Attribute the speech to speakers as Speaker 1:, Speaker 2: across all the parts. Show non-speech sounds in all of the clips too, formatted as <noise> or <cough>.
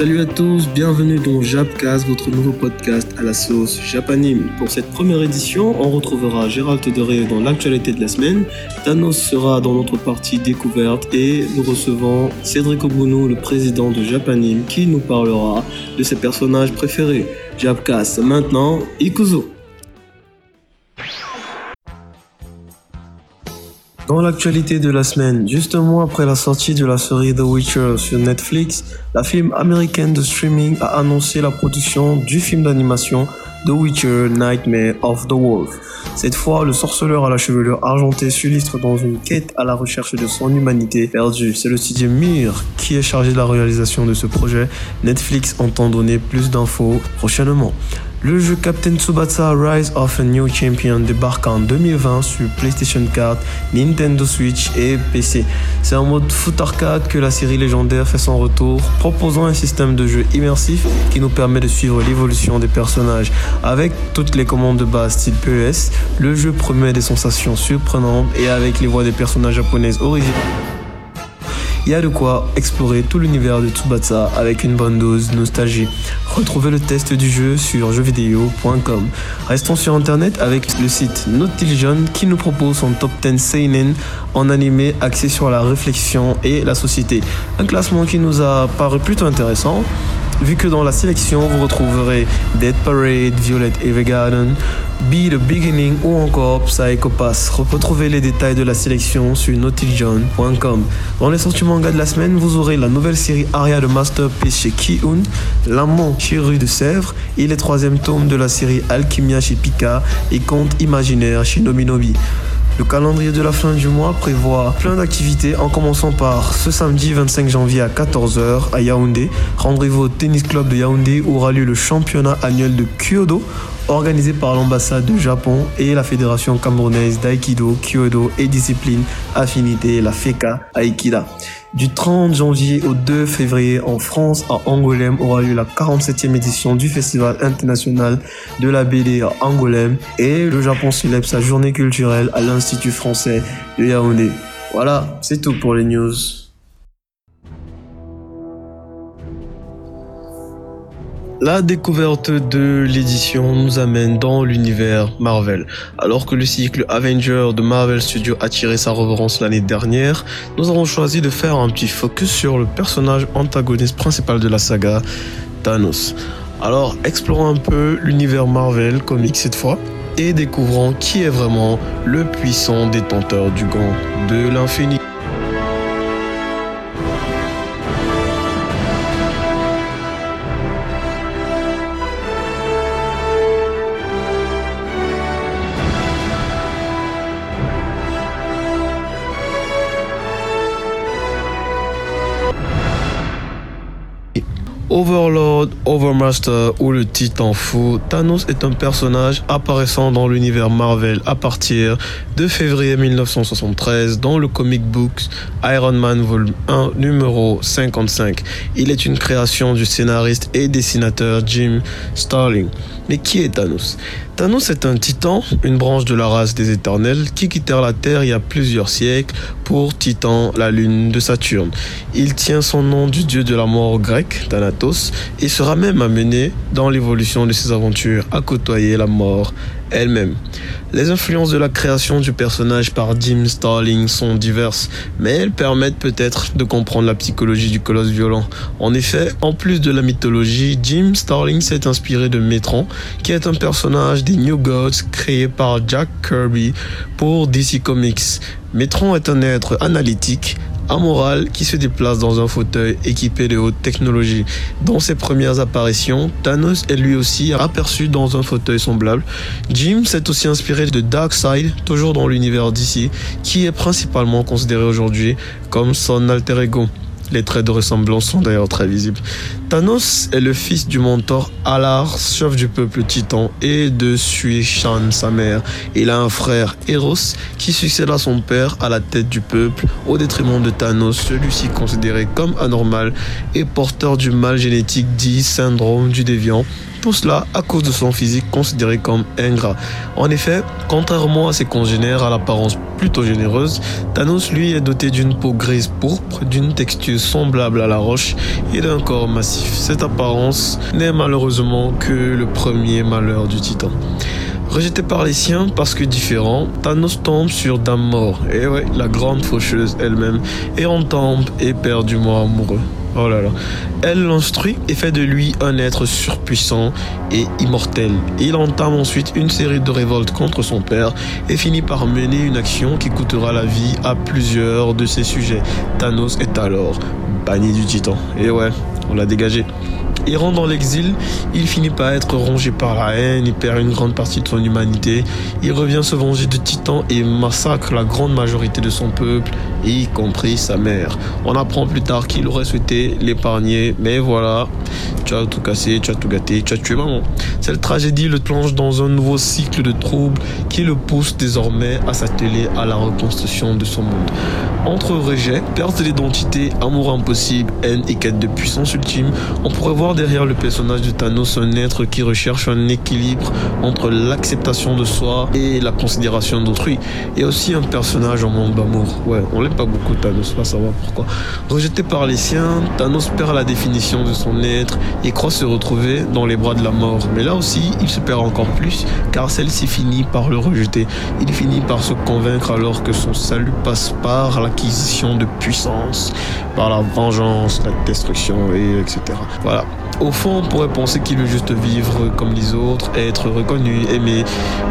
Speaker 1: Salut à tous, bienvenue dans Japcast, votre nouveau podcast à la sauce japanime. Pour cette première édition, on retrouvera Gérald Tedoré dans l'actualité de la semaine, Thanos sera dans notre partie découverte et nous recevons Cédric Obuno, le président de Japanime, qui nous parlera de ses personnages préférés. Japcast, maintenant, Ikuzo. Dans l'actualité de la semaine, juste un mois après la sortie de la série The Witcher sur Netflix, la film américaine de streaming a annoncé la production du film d'animation The Witcher Nightmare of the Wolf. Cette fois, le sorceleur à la chevelure argentée s'illustre dans une quête à la recherche de son humanité perdue. C'est le studio Mir qui est chargé de la réalisation de ce projet. Netflix entend donner plus d'infos prochainement. Le jeu Captain Tsubasa Rise of a New Champion débarque en 2020 sur PlayStation 4, Nintendo Switch et PC. C'est en mode foot arcade que la série légendaire fait son retour, proposant un système de jeu immersif qui nous permet de suivre l'évolution des personnages. Avec toutes les commandes de base style PES, le jeu promet des sensations surprenantes et avec les voix des personnages japonaises originales il y a de quoi explorer tout l'univers de Tsubasa avec une bonne dose nostalgie. Retrouvez le test du jeu sur jeuxvideo.com. Restons sur internet avec le site Nautiljon qui nous propose son top 10 seinen en animé axé sur la réflexion et la société. Un classement qui nous a paru plutôt intéressant vu que dans la sélection vous retrouverez Dead Parade, Violet Evergarden, Be the Beginning ou encore Psycho Pass. Retrouvez les détails de la sélection sur nautiljohn.com. Dans les sorties manga de la semaine, vous aurez la nouvelle série Aria de Masterpiece chez Ki-un, L'amant chez Rue de Sèvres et les troisième tomes de la série Alchimia chez Pika et Conte imaginaire chez Nominobi. Le calendrier de la fin du mois prévoit plein d'activités en commençant par ce samedi 25 janvier à 14h à Yaoundé. Rendez-vous au tennis club de Yaoundé où aura lieu le championnat annuel de Kyoto organisé par l'ambassade du Japon et la fédération camerounaise d'aïkido, kyodo et discipline affinité, la FECA Aikida. Du 30 janvier au 2 février en France, à Angoulême, aura lieu la 47e édition du Festival international de la BD à Angoulême et le Japon célèbre sa journée culturelle à l'Institut français de Yaoundé. Voilà, c'est tout pour les news. La découverte de l'édition nous amène dans l'univers Marvel. Alors que le cycle Avenger de Marvel Studios a tiré sa reverence l'année dernière, nous avons choisi de faire un petit focus sur le personnage antagoniste principal de la saga, Thanos. Alors explorons un peu l'univers Marvel comics cette fois et découvrons qui est vraiment le puissant détenteur du gant de l'infini. Overlord, Overmaster ou le Titan Fou, Thanos est un personnage apparaissant dans l'univers Marvel à partir de février 1973 dans le comic book Iron Man Volume 1 numéro 55. Il est une création du scénariste et dessinateur Jim Starling. Mais qui est Thanos? Thanos est un titan, une branche de la race des éternels, qui quittèrent la Terre il y a plusieurs siècles pour Titan, la lune de Saturne. Il tient son nom du dieu de la mort grec, Thanatos, et sera même amené dans l'évolution de ses aventures à côtoyer la mort elle-même. Les influences de la création du personnage par Jim Starling sont diverses, mais elles permettent peut-être de comprendre la psychologie du colosse violent. En effet, en plus de la mythologie, Jim Starling s'est inspiré de Metron, qui est un personnage des New Gods créé par Jack Kirby pour DC Comics. Metron est un être analytique, amoral qui se déplace dans un fauteuil équipé de haute technologie. Dans ses premières apparitions, Thanos est lui aussi aperçu dans un fauteuil semblable. Jim s'est aussi inspiré de Darkseid, toujours dans l'univers d'ici, qui est principalement considéré aujourd'hui comme son alter ego. Les traits de ressemblance sont d'ailleurs très visibles. Thanos est le fils du mentor Alar, chef du peuple titan, et de Sui-Shan, sa mère. Il a un frère, Eros, qui succède à son père à la tête du peuple, au détriment de Thanos, celui-ci considéré comme anormal et porteur du mal génétique dit syndrome du déviant, Tout cela à cause de son physique considéré comme ingrat. En effet, contrairement à ses congénères à l'apparence plutôt généreuse, Thanos lui est doté d'une peau grise pourpre, d'une texture semblable à la roche et d'un corps massif. Cette apparence n'est malheureusement que le premier malheur du titan. Rejeté par les siens parce que différent, Thanos tombe sur Dame Mort, et ouais, la grande faucheuse elle-même, et on tombe éperdument amoureux. Oh là là. Elle l'instruit et fait de lui un être surpuissant et immortel. Il entame ensuite une série de révoltes contre son père et finit par mener une action qui coûtera la vie à plusieurs de ses sujets. Thanos est alors banni du titan. Et ouais, on l'a dégagé. Errant dans l'exil, il finit par être rongé par la haine, il perd une grande partie de son humanité, il revient se venger de Titan et massacre la grande majorité de son peuple, y compris sa mère. On apprend plus tard qu'il aurait souhaité l'épargner, mais voilà, tu as tout cassé, tu as tout gâté, tu as tué maman. Cette tragédie le plonge dans un nouveau cycle de troubles qui le pousse désormais à s'atteler à la reconstruction de son monde. Entre rejet, perte d'identité, amour impossible, haine et quête de puissance ultime, on pourrait voir derrière le personnage de Thanos un être qui recherche un équilibre entre l'acceptation de soi et la considération d'autrui. Et aussi un personnage en manque d'amour. Ouais, on pas beaucoup Thanos, va savoir pourquoi. Rejeté par les siens, Thanos perd la définition de son être et croit se retrouver dans les bras de la mort. Mais là aussi, il se perd encore plus car celle-ci finit par le rejeter. Il finit par se convaincre alors que son salut passe par l'acquisition de puissance, par la vengeance, la destruction et etc. Voilà. Au fond, on pourrait penser qu'il veut juste vivre comme les autres, être reconnu, aimer.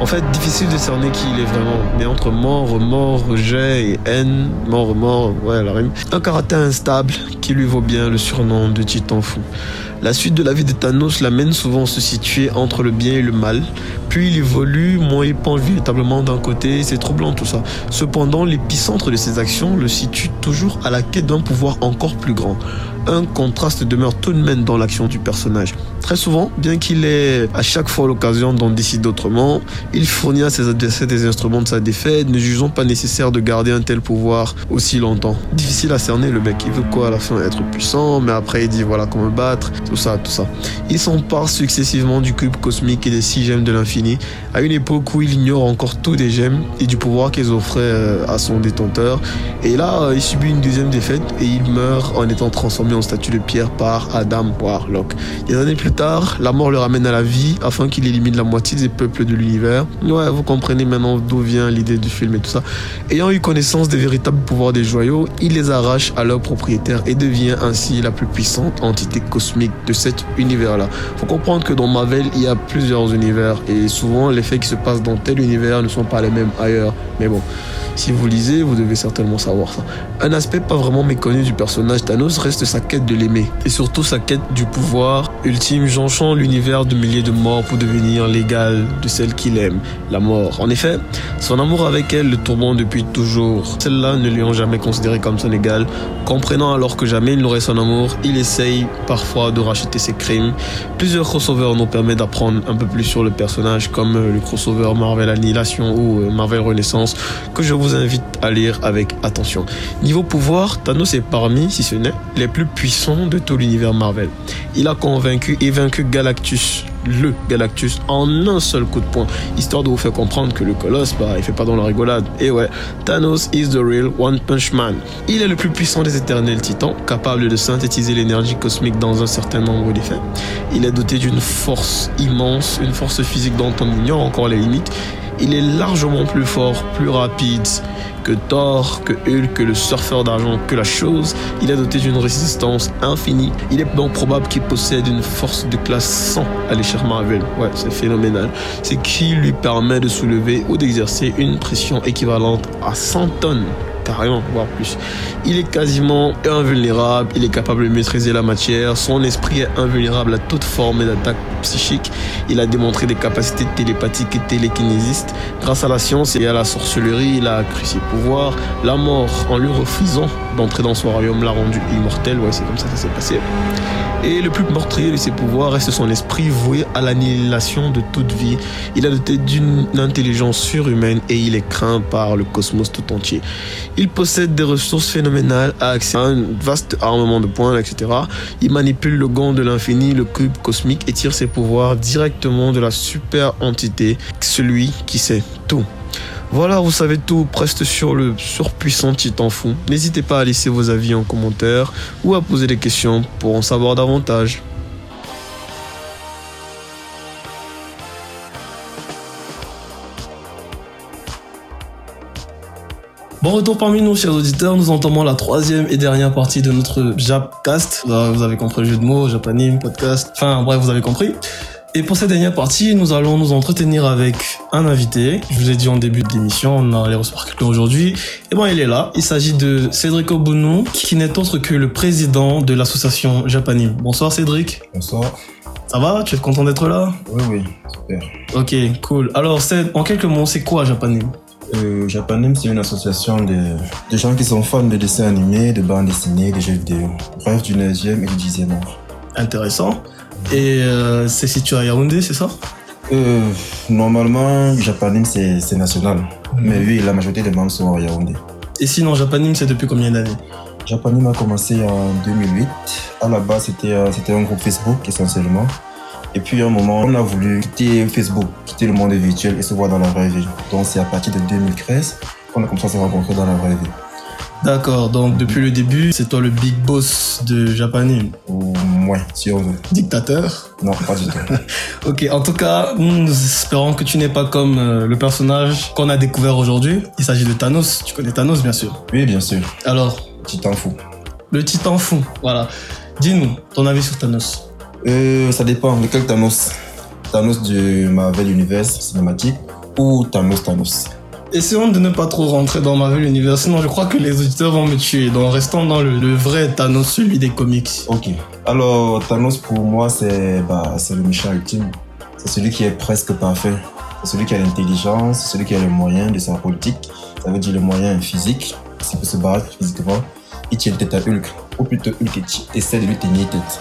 Speaker 1: En fait, difficile de cerner qui il est vraiment. Mais entre mort, remords, rejet et haine, mort, remords, ouais, la rime. Un caractère instable qui lui vaut bien le surnom de Titan fou. La suite de la vie de Thanos l'amène souvent à se situer entre le bien et le mal. Puis il évolue, moins il véritablement d'un côté, c'est troublant tout ça. Cependant, l'épicentre de ses actions le situe toujours à la quête d'un pouvoir encore plus grand un contraste demeure tout de même dans l'action du personnage. Très souvent, bien qu'il ait à chaque fois l'occasion d'en décider autrement, il fournit à ses adversaires des instruments de sa défaite, ne jugeant pas nécessaire de garder un tel pouvoir aussi longtemps. Difficile à cerner le mec, il veut quoi à la fin? Être puissant, mais après il dit voilà comment battre, tout ça, tout ça. Il s'empare successivement du cube cosmique et des six gemmes de l'infini, à une époque où il ignore encore tous des gemmes et du pouvoir qu'ils offraient euh, à son détenteur. Et là, euh, il subit une deuxième défaite et il meurt en étant transformé en statue de pierre par Adam Warlock. Des années plus tard, la mort le ramène à la vie afin qu'il élimine la moitié des peuples de l'univers. Ouais, vous comprenez maintenant d'où vient l'idée du film et tout ça. Ayant eu connaissance des véritables pouvoirs des joyaux, il les arrache à leurs propriétaires et devient ainsi la plus puissante entité cosmique de cet univers-là. Faut comprendre que dans Marvel, il y a plusieurs univers et souvent les faits qui se passent dans tel univers ne sont pas les mêmes ailleurs. Mais bon, si vous lisez, vous devez certainement savoir ça. Un aspect pas vraiment méconnu du personnage Thanos reste sa quête de l'aimer et surtout sa quête du pouvoir ultime jonchant l'univers de milliers de morts pour devenir l'égal de celle qu'il aime, la mort. En effet, son amour avec elle le tourmente depuis toujours. Celles-là ne lui ont jamais considéré comme son égal. Comprenant alors que jamais il n'aurait son amour, il essaye parfois de racheter ses crimes. Plusieurs crossovers nous permettent d'apprendre un peu plus sur le personnage comme le crossover Marvel Annihilation ou euh, Marvel Renaissance que je vous invite à lire avec attention. Niveau pouvoir, Thanos est parmi, si ce n'est, les plus puissants de tout l'univers Marvel. Il a convaincu et vaincu Galactus, le Galactus, en un seul coup de poing, histoire de vous faire comprendre que le colosse, bah, il fait pas dans la rigolade. Et ouais, Thanos is the real One Punch Man. Il est le plus puissant des éternels titans, capable de synthétiser l'énergie cosmique dans un certain nombre d'effets. Il est doté d'une force immense, une force physique dont on ignore encore les limites il est largement plus fort, plus rapide que Thor, que Hulk, que le surfeur d'argent, que la chose. Il est doté d'une résistance infinie. Il est donc probable qu'il possède une force de classe 100 à l'échelle Marvel. Ouais, c'est phénoménal. C'est qui lui permet de soulever ou d'exercer une pression équivalente à 100 tonnes carrément, voire plus. Il est quasiment invulnérable, il est capable de maîtriser la matière, son esprit est invulnérable à toute forme d'attaque psychique. Il a démontré des capacités télépathiques et télékinésistes. Grâce à la science et à la sorcellerie, il a accru ses pouvoirs. La mort, en lui refusant
Speaker 2: d'entrer dans son royaume l'a rendu immortel. Ouais, c'est comme ça que ça s'est passé. Et le plus meurtrier de ses pouvoirs reste son esprit voué à l'annihilation de toute vie. Il a doté d'une intelligence surhumaine et il est craint par le cosmos tout entier. Il possède des ressources phénoménales, a accès à un vaste armement de points, etc. Il manipule le gant de l'infini, le cube cosmique et tire ses pouvoirs directement de la super entité, celui qui sait tout. Voilà, vous savez tout presque sur le surpuissant Titan Fou. N'hésitez pas à laisser vos avis en commentaire ou à poser des questions pour en savoir davantage. Bon retour parmi nous, chers auditeurs. Nous entamons la troisième et dernière partie de notre Japcast. Vous avez compris le jeu de mots, Japanime, podcast. Enfin, bref, vous avez compris. Et pour cette dernière partie, nous allons nous entretenir avec un invité. Je vous ai dit en début de l'émission, on allait recevoir quelqu'un aujourd'hui. Et bon, il est là. Il s'agit de Cédric Obounou, qui n'est autre que le président de l'association Japanim. Bonsoir Cédric.
Speaker 3: Bonsoir.
Speaker 2: Ça va? Tu es content d'être là?
Speaker 3: Oui, oui, super.
Speaker 2: Ok, cool. Alors, en quelques mots, c'est quoi Japanim
Speaker 3: euh, Japanim, c'est une association de, de, gens qui sont fans de dessins animés, de bandes dessinées, de jeux vidéo. Bref, du 9e et du 10e art.
Speaker 2: Intéressant. Et euh, c'est situé à Yaoundé, c'est ça?
Speaker 3: Euh, Normalement, Japanim, c'est national. Mais oui, la majorité des membres sont à Yaoundé.
Speaker 2: Et sinon, Japanim, c'est depuis combien d'années?
Speaker 3: Japanim a commencé en 2008. À la base, c'était un groupe Facebook essentiellement. Et puis à un moment, on a voulu quitter Facebook, quitter le monde virtuel et se voir dans la vraie vie. Donc c'est à partir de 2013 qu'on a commencé à se rencontrer dans la vraie vie.
Speaker 2: D'accord, donc depuis le début, c'est toi le big boss de Japanim
Speaker 3: Ouais, si on veut.
Speaker 2: Dictateur
Speaker 3: Non, pas du tout. <laughs>
Speaker 2: ok, en tout cas, nous espérons que tu n'es pas comme euh, le personnage qu'on a découvert aujourd'hui. Il s'agit de Thanos. Tu connais Thanos, bien sûr
Speaker 3: Oui, bien sûr.
Speaker 2: Alors
Speaker 3: Titan fou.
Speaker 2: Le titan fou, voilà. Dis-nous ton avis sur Thanos.
Speaker 3: Euh, ça dépend de quel Thanos? Thanos du Marvel Universe cinématique ou Thanos Thanos?
Speaker 2: Essayons de ne pas trop rentrer dans Marvel Universe, sinon je crois que les auditeurs vont me tuer. Donc restons dans le, vrai Thanos, celui des comics.
Speaker 3: Ok. Alors Thanos pour moi c'est bah, le méchant ultime. C'est celui qui est presque parfait. C'est celui qui a l'intelligence, c'est celui qui a les moyens de sa politique. Ça veut dire les moyens physiques, s'il peut se battre physiquement. Il tient tête à Hulk. Ou plutôt Hulk essaie de lui tenir tête.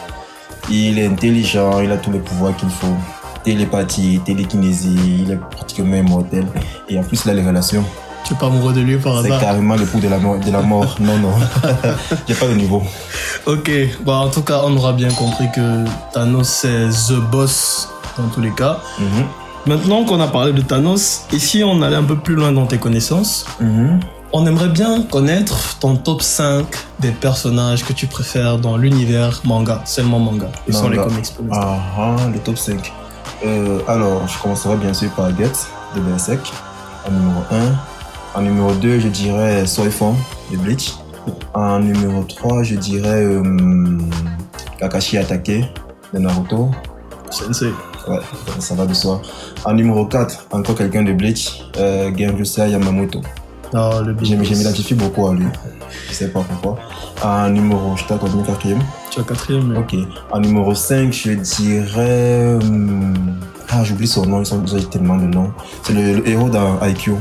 Speaker 3: Il est intelligent, il a tous les pouvoirs qu'il faut télépathie, télékinésie, il est pratiquement immortel. Et en plus, il a les relations.
Speaker 2: Tu es pas amoureux de lui par
Speaker 3: hasard C'est carrément le coup de la, mort. De la mort. non, non. <laughs> J'ai pas de niveau.
Speaker 2: Ok. Bon, en tout cas, on aura bien compris que Thanos, c'est The Boss dans tous les cas. Mhm. Maintenant qu'on a parlé de Thanos, et si on allait un peu plus loin dans tes connaissances, mhm. on aimerait bien connaître ton top 5 des personnages que tu préfères dans l'univers manga, seulement manga, et sont les comics pour
Speaker 3: Ah, ah, le top 5. Euh, alors, je commencerai bien sûr par Get de Berserk en numéro 1. En numéro 2, je dirais Soifon de Bleach. En numéro 3, je dirais euh, Kakashi Atake de Naruto.
Speaker 2: Sensei.
Speaker 3: Ouais, ça va de soi. En numéro 4, encore quelqu'un de Bleach, euh, Yamamoto.
Speaker 2: Oh,
Speaker 3: je m'identifie beaucoup à lui. Je sais pas pourquoi. En numéro, je t'ai quatrième.
Speaker 2: Tu as quatrième.
Speaker 3: Ok. En numéro 5, je dirais. Hum, ah, j'oublie son nom, ils ont tellement de noms. C'est le, héros dans IQ.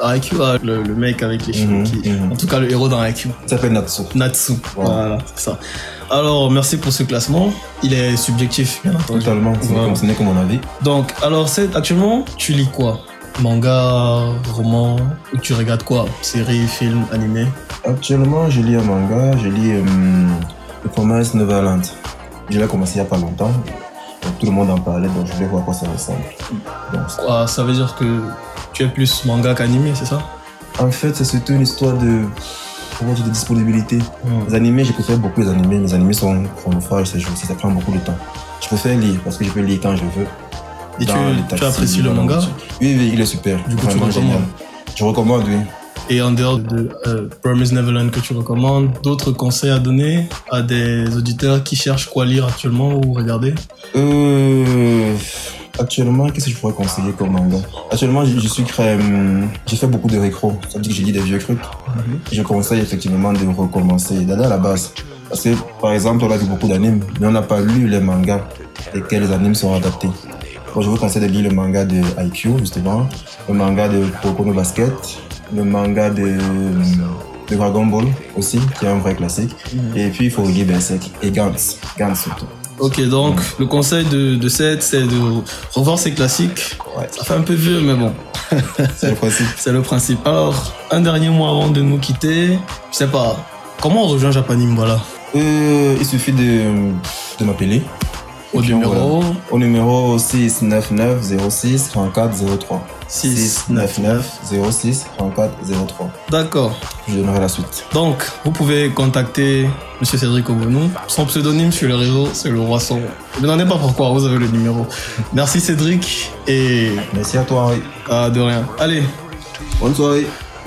Speaker 2: IQ, ah, le, mec avec les cheveux. Mhm, mhm. En tout cas, le héros dans IQ.
Speaker 3: Il s'appelle Natsu.
Speaker 2: Natsu, voilà, c'est ça. Alors, merci pour ce classement. Il est subjectif, bien entendu.
Speaker 3: Totalement, ce n'est que mon avis.
Speaker 2: Donc, alors, actuellement, tu lis quoi? Manga, roman, ou tu regardes quoi? Séries, films, animés
Speaker 3: Actuellement, je lis un manga, je lis The Promise Neverland. Je l'ai commencé il n'y a pas longtemps. tout le monde en parlait, donc je voulais voir à quoi ça ressemble.
Speaker 2: Donc, ça veut dire que tu es plus manga qu'animé, c'est ça?
Speaker 3: En fait, c'est surtout une histoire de, de disponibilité. Hmm. Les animés, je préfère beaucoup les animés. Les animés sont chronophages ces jours-ci, ça prend beaucoup de temps. Je préfère lire parce que je peux lire quand je veux.
Speaker 2: Et tu, apprécies le manga?
Speaker 3: Oui, oui, il est super.
Speaker 2: Du coup, tu génial.
Speaker 3: Je recommande, oui.
Speaker 2: Et en dehors de euh, Promise Neverland que tu recommandes, d'autres conseils à donner à des auditeurs qui cherchent quoi lire actuellement ou regarder?
Speaker 3: Euh, Actuellement, qu'est-ce que je pourrais conseiller comme manga? Actuellement, je, suis. Hum, j'ai fait beaucoup de récro. Ça veut dire que j'ai lu des vieux trucs. Mhm. Je conseille effectivement de recommencer, d'aller à la base. Parce que, par exemple, on a vu beaucoup d'animes, mais on n'a pas lu les mangas lesquels les animes sont adaptés je vous conseille de lire le manga de IQ, justement, le manga de Pocono Basket, le manga de de Dragon Ball aussi, qui est un vrai classique. Et puis il faut oublier Berserk et Gantz. Gantz surtout.
Speaker 1: Ok, donc le conseil de, de Seth, c'est de revoir ces classiques.
Speaker 3: Ouais.
Speaker 1: Ça fait un peu vieux, mais bon, <laughs>
Speaker 3: C'est le principe. <laughs>
Speaker 1: c'est le principe. Alors, un dernier mot avant de nous quitter. Je sais pas, comment on rejoint Japanim, voilà?
Speaker 3: Euh, il suffit de, de m'appeler.
Speaker 1: Au numéro.
Speaker 3: Au numéro 699 06 34 03. 699 06 34 03.
Speaker 1: D'accord.
Speaker 3: Je donnerai la suite.
Speaker 1: Donc, vous pouvez contacter Monsieur Cédric Obonou. Son pseudonyme sur les réseaux, c'est le roi son. Ne me demandez pas pourquoi, vous avez le numéro. Merci Cédric et
Speaker 3: Merci à toi, Henri.
Speaker 1: ah, de rien. Allez,
Speaker 3: Bonne soirée. <laughs>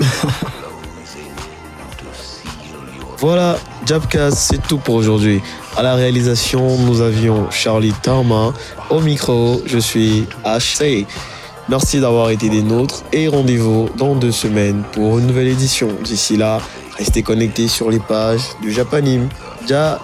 Speaker 1: Voilà, Jabcast, c'est tout pour aujourd'hui. À la réalisation, nous avions Charlie Tarma. Au micro, je suis HC. Merci d'avoir été des nôtres et rendez-vous dans deux semaines pour une nouvelle édition. D'ici là, restez connectés sur les pages du Japanim. Ja.